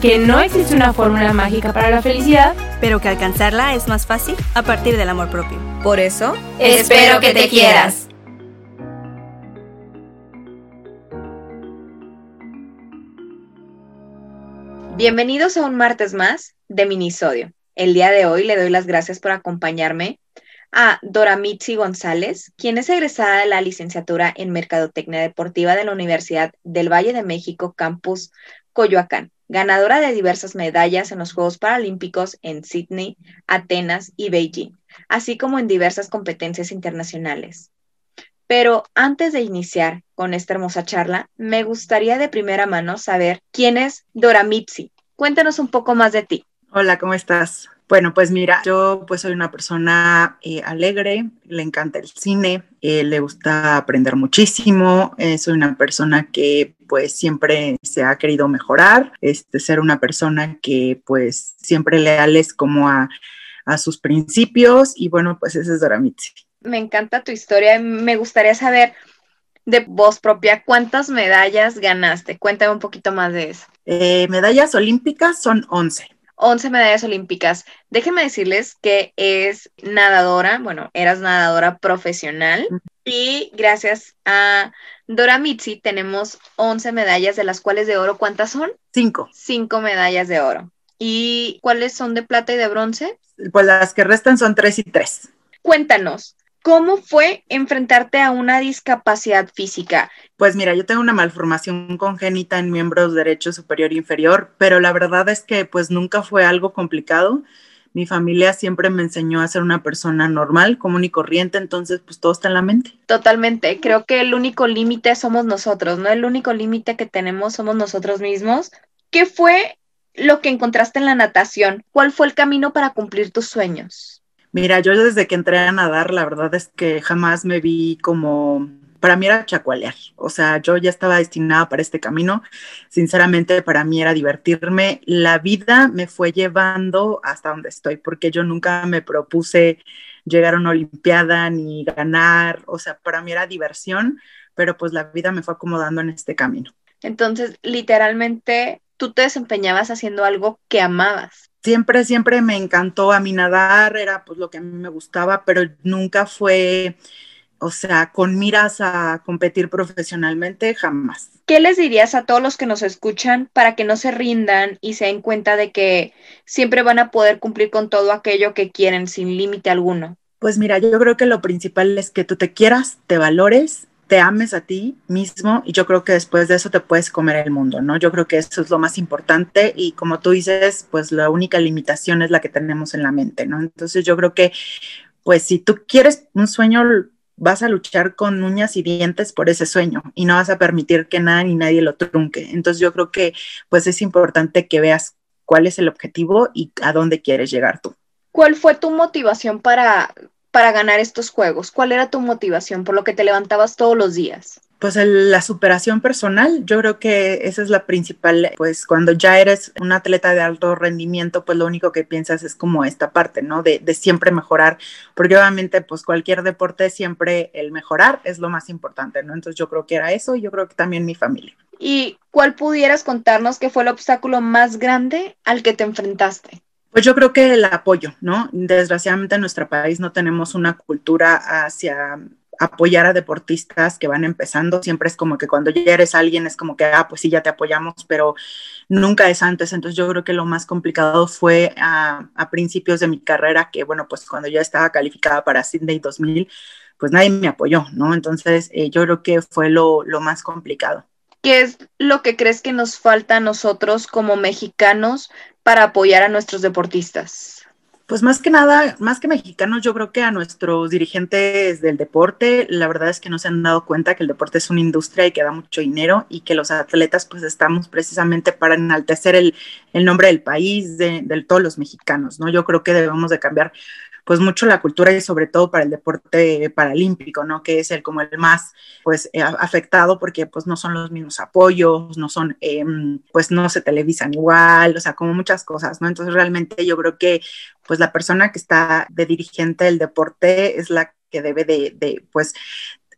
que no existe una fórmula mágica para la felicidad, pero que alcanzarla es más fácil a partir del amor propio. Por eso, espero que te quieras. Bienvenidos a un martes más de Minisodio. El día de hoy le doy las gracias por acompañarme a Dora Mitzi González, quien es egresada de la licenciatura en Mercadotecnia Deportiva de la Universidad del Valle de México, Campus Coyoacán, ganadora de diversas medallas en los Juegos Paralímpicos en Sydney, Atenas y Beijing, así como en diversas competencias internacionales. Pero antes de iniciar con esta hermosa charla, me gustaría de primera mano saber quién es Dora Mitzi. Cuéntanos un poco más de ti. Hola, ¿cómo estás? Bueno, pues mira, yo pues soy una persona eh, alegre, le encanta el cine, eh, le gusta aprender muchísimo, eh, soy una persona que pues siempre se ha querido mejorar, este, ser una persona que pues siempre leales como a, a sus principios y bueno, pues ese es Doramitzi. Me encanta tu historia, me gustaría saber de voz propia, ¿cuántas medallas ganaste? Cuéntame un poquito más de eso. medallas olímpicas son 11. 11 medallas olímpicas. Déjenme decirles que es nadadora, bueno, eras nadadora profesional y gracias a Dora Mitzi tenemos 11 medallas, de las cuales de oro, ¿cuántas son? Cinco. Cinco medallas de oro. ¿Y cuáles son de plata y de bronce? Pues las que restan son tres y tres. Cuéntanos, ¿Cómo fue enfrentarte a una discapacidad física? Pues mira, yo tengo una malformación congénita en miembros derecho superior e inferior, pero la verdad es que pues nunca fue algo complicado. Mi familia siempre me enseñó a ser una persona normal, común y corriente, entonces pues todo está en la mente. Totalmente, creo que el único límite somos nosotros, ¿no? El único límite que tenemos somos nosotros mismos. ¿Qué fue lo que encontraste en la natación? ¿Cuál fue el camino para cumplir tus sueños? Mira, yo desde que entré a nadar, la verdad es que jamás me vi como, para mí era chacualear, o sea, yo ya estaba destinada para este camino, sinceramente para mí era divertirme, la vida me fue llevando hasta donde estoy, porque yo nunca me propuse llegar a una olimpiada ni ganar, o sea, para mí era diversión, pero pues la vida me fue acomodando en este camino. Entonces, literalmente, tú te desempeñabas haciendo algo que amabas siempre, siempre me encantó a mí nadar, era pues lo que a mí me gustaba, pero nunca fue, o sea, con miras a competir profesionalmente, jamás. ¿Qué les dirías a todos los que nos escuchan para que no se rindan y se den cuenta de que siempre van a poder cumplir con todo aquello que quieren sin límite alguno? Pues mira, yo creo que lo principal es que tú te quieras, te valores te ames a ti mismo y yo creo que después de eso te puedes comer el mundo, ¿no? Yo creo que eso es lo más importante y como tú dices, pues la única limitación es la que tenemos en la mente, ¿no? Entonces yo creo que, pues si tú quieres un sueño, vas a luchar con uñas y dientes por ese sueño y no vas a permitir que nada ni nadie lo trunque. Entonces yo creo que, pues es importante que veas cuál es el objetivo y a dónde quieres llegar tú. ¿Cuál fue tu motivación para para ganar estos juegos? ¿Cuál era tu motivación por lo que te levantabas todos los días? Pues la superación personal, yo creo que esa es la principal, pues cuando ya eres un atleta de alto rendimiento, pues lo único que piensas es como esta parte, ¿no? De, de siempre mejorar, porque obviamente pues cualquier deporte siempre el mejorar es lo más importante, ¿no? Entonces yo creo que era eso y yo creo que también mi familia. ¿Y cuál pudieras contarnos que fue el obstáculo más grande al que te enfrentaste? Pues yo creo que el apoyo, ¿no? Desgraciadamente en nuestro país no tenemos una cultura hacia apoyar a deportistas que van empezando. Siempre es como que cuando ya eres alguien es como que, ah, pues sí, ya te apoyamos, pero nunca es antes. Entonces yo creo que lo más complicado fue a, principios de mi carrera, que bueno, pues cuando ya estaba calificada para Sydney 2000, pues nadie me apoyó, ¿no? Entonces eh, yo creo que fue lo, lo más complicado. ¿Qué es lo que crees que nos falta a nosotros como mexicanos para apoyar a nuestros deportistas? Pues más que nada, más que mexicanos, yo creo que a nuestros dirigentes del deporte, la verdad es que no se han dado cuenta que el deporte es una industria y que da mucho dinero y que los atletas pues estamos precisamente para enaltecer el, el nombre del país, de, de, todos los mexicanos, ¿no? Yo creo que debemos de cambiar pues mucho la cultura y sobre todo para el deporte paralímpico, ¿no? Que es el como el más pues eh, afectado porque pues no son los mismos apoyos, no son, eh, pues no se televisan igual, o sea, como muchas cosas, ¿no? Entonces realmente yo creo que pues la persona que está de dirigente del deporte es la que debe de, de pues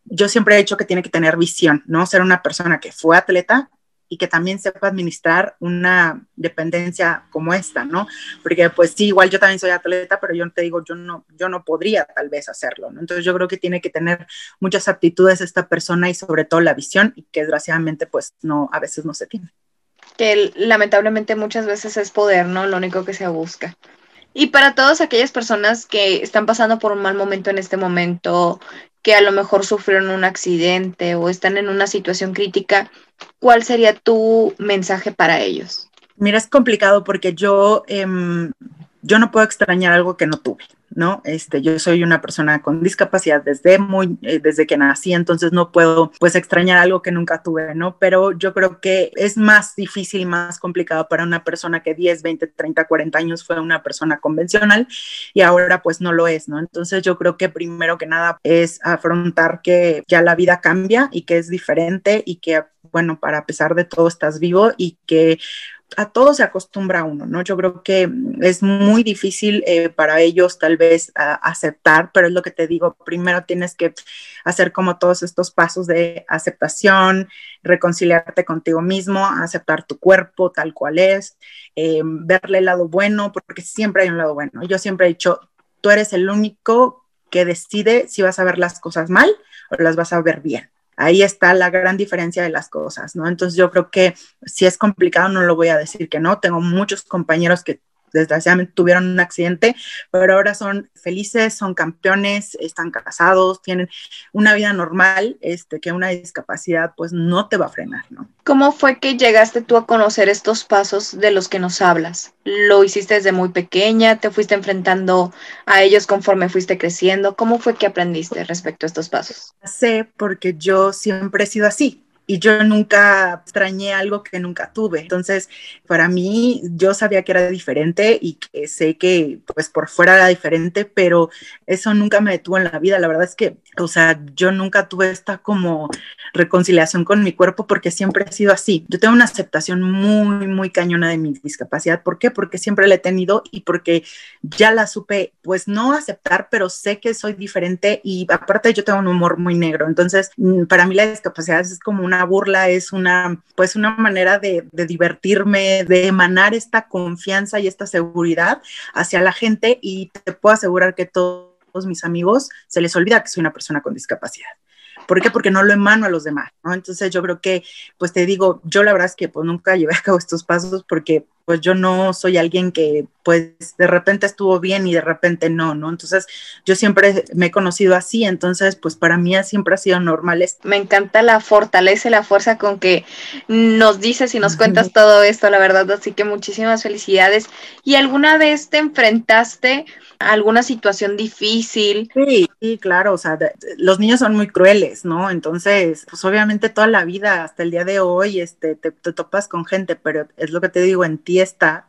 yo siempre he dicho que tiene que tener visión, ¿no? Ser una persona que fue atleta, y que también sepa administrar una dependencia como esta, ¿no? Porque pues sí, igual yo también soy atleta, pero yo te digo, yo no, yo no podría tal vez hacerlo, ¿no? Entonces yo creo que tiene que tener muchas aptitudes esta persona y sobre todo la visión y que desgraciadamente pues no, a veces no se tiene. Que lamentablemente muchas veces es poder, ¿no? Lo único que se busca. Y para todas aquellas personas que están pasando por un mal momento en este momento, que a lo mejor sufrieron un accidente o están en una situación crítica, ¿cuál sería tu mensaje para ellos? Mira, es complicado porque yo, eh, yo no puedo extrañar algo que no tuve. ¿no? Este, yo soy una persona con discapacidad desde muy, eh, desde que nací, entonces no puedo, pues, extrañar algo que nunca tuve, ¿no? Pero yo creo que es más difícil más complicado para una persona que 10, 20, 30, 40 años fue una persona convencional y ahora, pues, no lo es, ¿no? Entonces yo creo que primero que nada es afrontar que ya la vida cambia y que es diferente y que, bueno, para pesar de todo estás vivo y que a todo se acostumbra uno, ¿no? Yo creo que es muy difícil eh, para ellos tal vez aceptar, pero es lo que te digo, primero tienes que hacer como todos estos pasos de aceptación, reconciliarte contigo mismo, aceptar tu cuerpo tal cual es, eh, verle el lado bueno, porque siempre hay un lado bueno. Yo siempre he dicho, tú eres el único que decide si vas a ver las cosas mal o las vas a ver bien. Ahí está la gran diferencia de las cosas, ¿no? Entonces yo creo que si es complicado, no lo voy a decir que no. Tengo muchos compañeros que desgraciadamente tuvieron un accidente, pero ahora son felices, son campeones, están casados, tienen una vida normal, este, que una discapacidad pues no te va a frenar, ¿no? ¿Cómo fue que llegaste tú a conocer estos pasos de los que nos hablas? ¿Lo hiciste desde muy pequeña? ¿Te fuiste enfrentando a ellos conforme fuiste creciendo? ¿Cómo fue que aprendiste respecto a estos pasos? Sé porque yo siempre he sido así y yo nunca extrañé algo que nunca tuve. Entonces, para mí, yo sabía que era diferente y que sé que pues por fuera era diferente, pero eso nunca me detuvo en la vida. La verdad es que, o sea, yo nunca tuve esta como reconciliación con mi cuerpo porque siempre he sido así. Yo tengo una aceptación muy, muy cañona de mi discapacidad. ¿Por qué? Porque siempre la he tenido y porque ya la supe, pues no aceptar, pero sé que soy diferente y aparte yo tengo un humor muy negro. Entonces, mm, para mí la discapacidad es como una una burla, es una, pues una manera de, divertirme, de emanar esta confianza y esta seguridad hacia la gente y te puedo asegurar que todos mis amigos se les olvida que soy una persona con discapacidad. ¿Por qué? Porque no lo emano a los demás, ¿no? Entonces yo creo que, pues te digo, yo la verdad es que pues nunca llevé a cabo estos pasos porque pues yo no soy alguien que pues de repente estuvo bien y de repente no, ¿no? Entonces yo siempre me he conocido así, entonces pues para mí siempre ha sido normal. Me encanta la fortaleza y la fuerza con que nos dices y nos cuentas todo esto, la verdad, así que muchísimas felicidades. ¿Y alguna vez te enfrentaste alguna situación difícil. Sí, sí, claro, o sea, los niños son muy crueles, ¿no? Entonces, pues obviamente toda la vida, hasta el día de hoy, este, te, te topas con gente, pero es lo que te digo, en ti está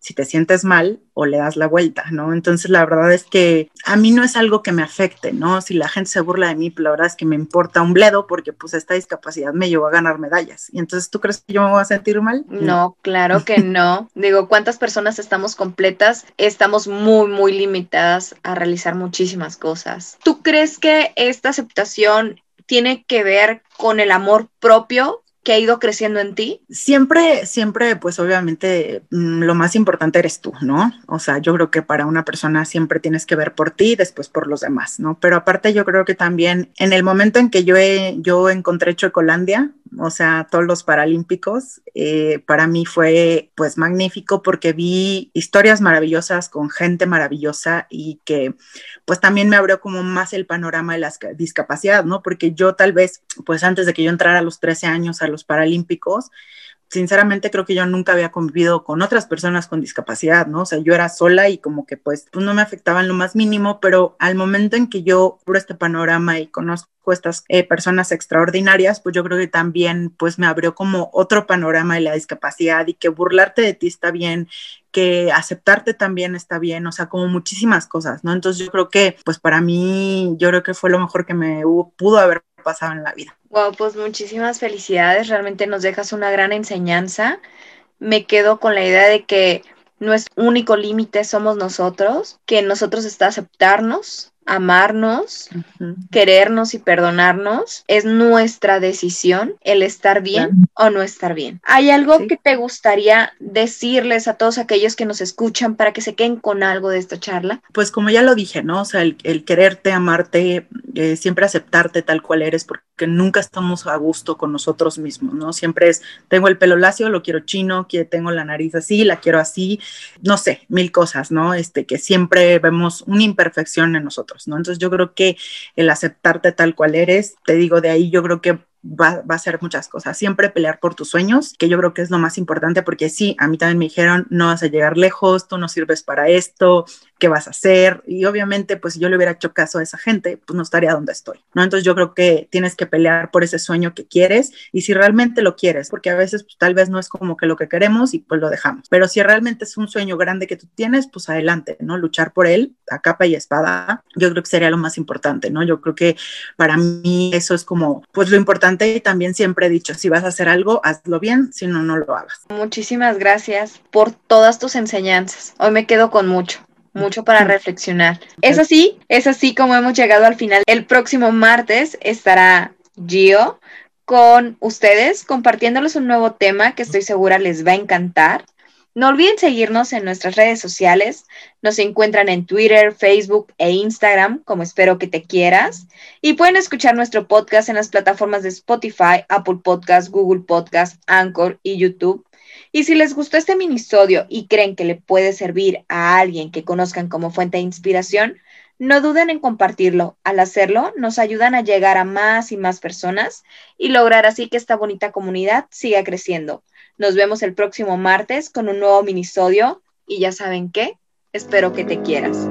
si te sientes mal o le das la vuelta, ¿no? Entonces la verdad es que a mí no es algo que me afecte, ¿no? Si la gente se burla de mí, pues la verdad es que me importa un bledo porque pues esta discapacidad me llevó a ganar medallas. Y entonces tú crees que yo me voy a sentir mal? No, claro que no. Digo, ¿cuántas personas estamos completas? Estamos muy, muy limitadas a realizar muchísimas cosas. ¿Tú crees que esta aceptación tiene que ver con el amor propio que ha ido creciendo en ti? Siempre, siempre, pues obviamente mm, lo más importante eres tú, ¿no? O sea, yo creo que para una persona siempre tienes que ver por ti después por los demás, ¿no? Pero aparte yo creo que también en el momento en que yo, yo encontré Chocolandia, o sea, todos los paralímpicos, eh, para mí fue pues magnífico porque vi historias maravillosas con gente maravillosa y que pues también me abrió como más el panorama de la discapacidad, ¿no? Porque yo tal vez, pues antes de que yo entrara a los 13 años a los paralímpicos, sinceramente creo que yo nunca había convivido con otras personas con discapacidad, ¿no? O sea, yo era sola y como que pues, pues no me afectaba en lo más mínimo, pero al momento en que yo abro este panorama y conozco estas eh, personas extraordinarias, pues yo creo que también pues me abrió como otro panorama de la discapacidad y que burlarte de ti está bien, que aceptarte también está bien, o sea, como muchísimas cosas, ¿no? Entonces yo creo que pues para mí, yo creo que fue lo mejor que me pudo haber pasado en la vida. Wow, pues muchísimas felicidades, realmente nos dejas una gran enseñanza. Me quedo con la idea de que nuestro único límite somos nosotros, que nosotros está aceptarnos, amarnos, querernos y perdonarnos, es nuestra decisión el estar bien o no estar bien. ¿Hay algo que te gustaría decirles a todos aquellos que nos escuchan para que se queden con algo de esta charla? Pues como ya lo dije, ¿no? O sea, el, quererte, amarte, eh, siempre aceptarte tal cual eres, porque nunca estamos a gusto con nosotros mismos, ¿no? Siempre es, tengo el pelo lacio, lo quiero chino, que tengo la nariz así, la quiero así, no sé, mil cosas, ¿no? Este, que siempre vemos una imperfección en nosotros. ¿No? Entonces yo creo que el aceptarte tal cual eres, te digo, de ahí yo creo que va, va, a ser muchas cosas. Siempre pelear por tus sueños, que yo creo que es lo más importante, porque sí, a mí también me dijeron, no vas a llegar lejos, tú no sirves para esto, ¿qué vas a hacer? Y obviamente, pues si yo le hubiera hecho caso a esa gente, pues no estaría donde estoy, ¿no? Entonces yo creo que tienes que pelear por ese sueño que quieres y si realmente lo quieres, porque a veces pues, tal vez no es como que lo que queremos y pues lo dejamos, pero si realmente es un sueño grande que tú tienes, pues adelante, ¿no? Luchar por él a capa y espada, yo creo que sería lo más importante, ¿no? Yo creo que para mí eso es como, pues lo importante y también siempre he dicho, si vas a hacer algo, hazlo bien, si no, no lo hagas. Muchísimas gracias por todas tus enseñanzas. Hoy me quedo con mucho mucho para reflexionar. Es así, es así como hemos llegado al final. El próximo martes estará Gio con ustedes compartiéndoles un nuevo tema que estoy segura les va a encantar. No olviden seguirnos en nuestras redes sociales. Nos encuentran en Twitter, Facebook e Instagram, como espero que te quieras. Y pueden escuchar nuestro podcast en las plataformas de Spotify, Apple Podcast, Google Podcast, Anchor y YouTube. Y si les gustó este minisodio y creen que le puede servir a alguien que conozcan como fuente de inspiración, no duden en compartirlo. Al hacerlo, nos ayudan a llegar a más y más personas y lograr así que esta bonita comunidad siga creciendo. Nos vemos el próximo martes con un nuevo minisodio y ya saben qué, espero que te quieras.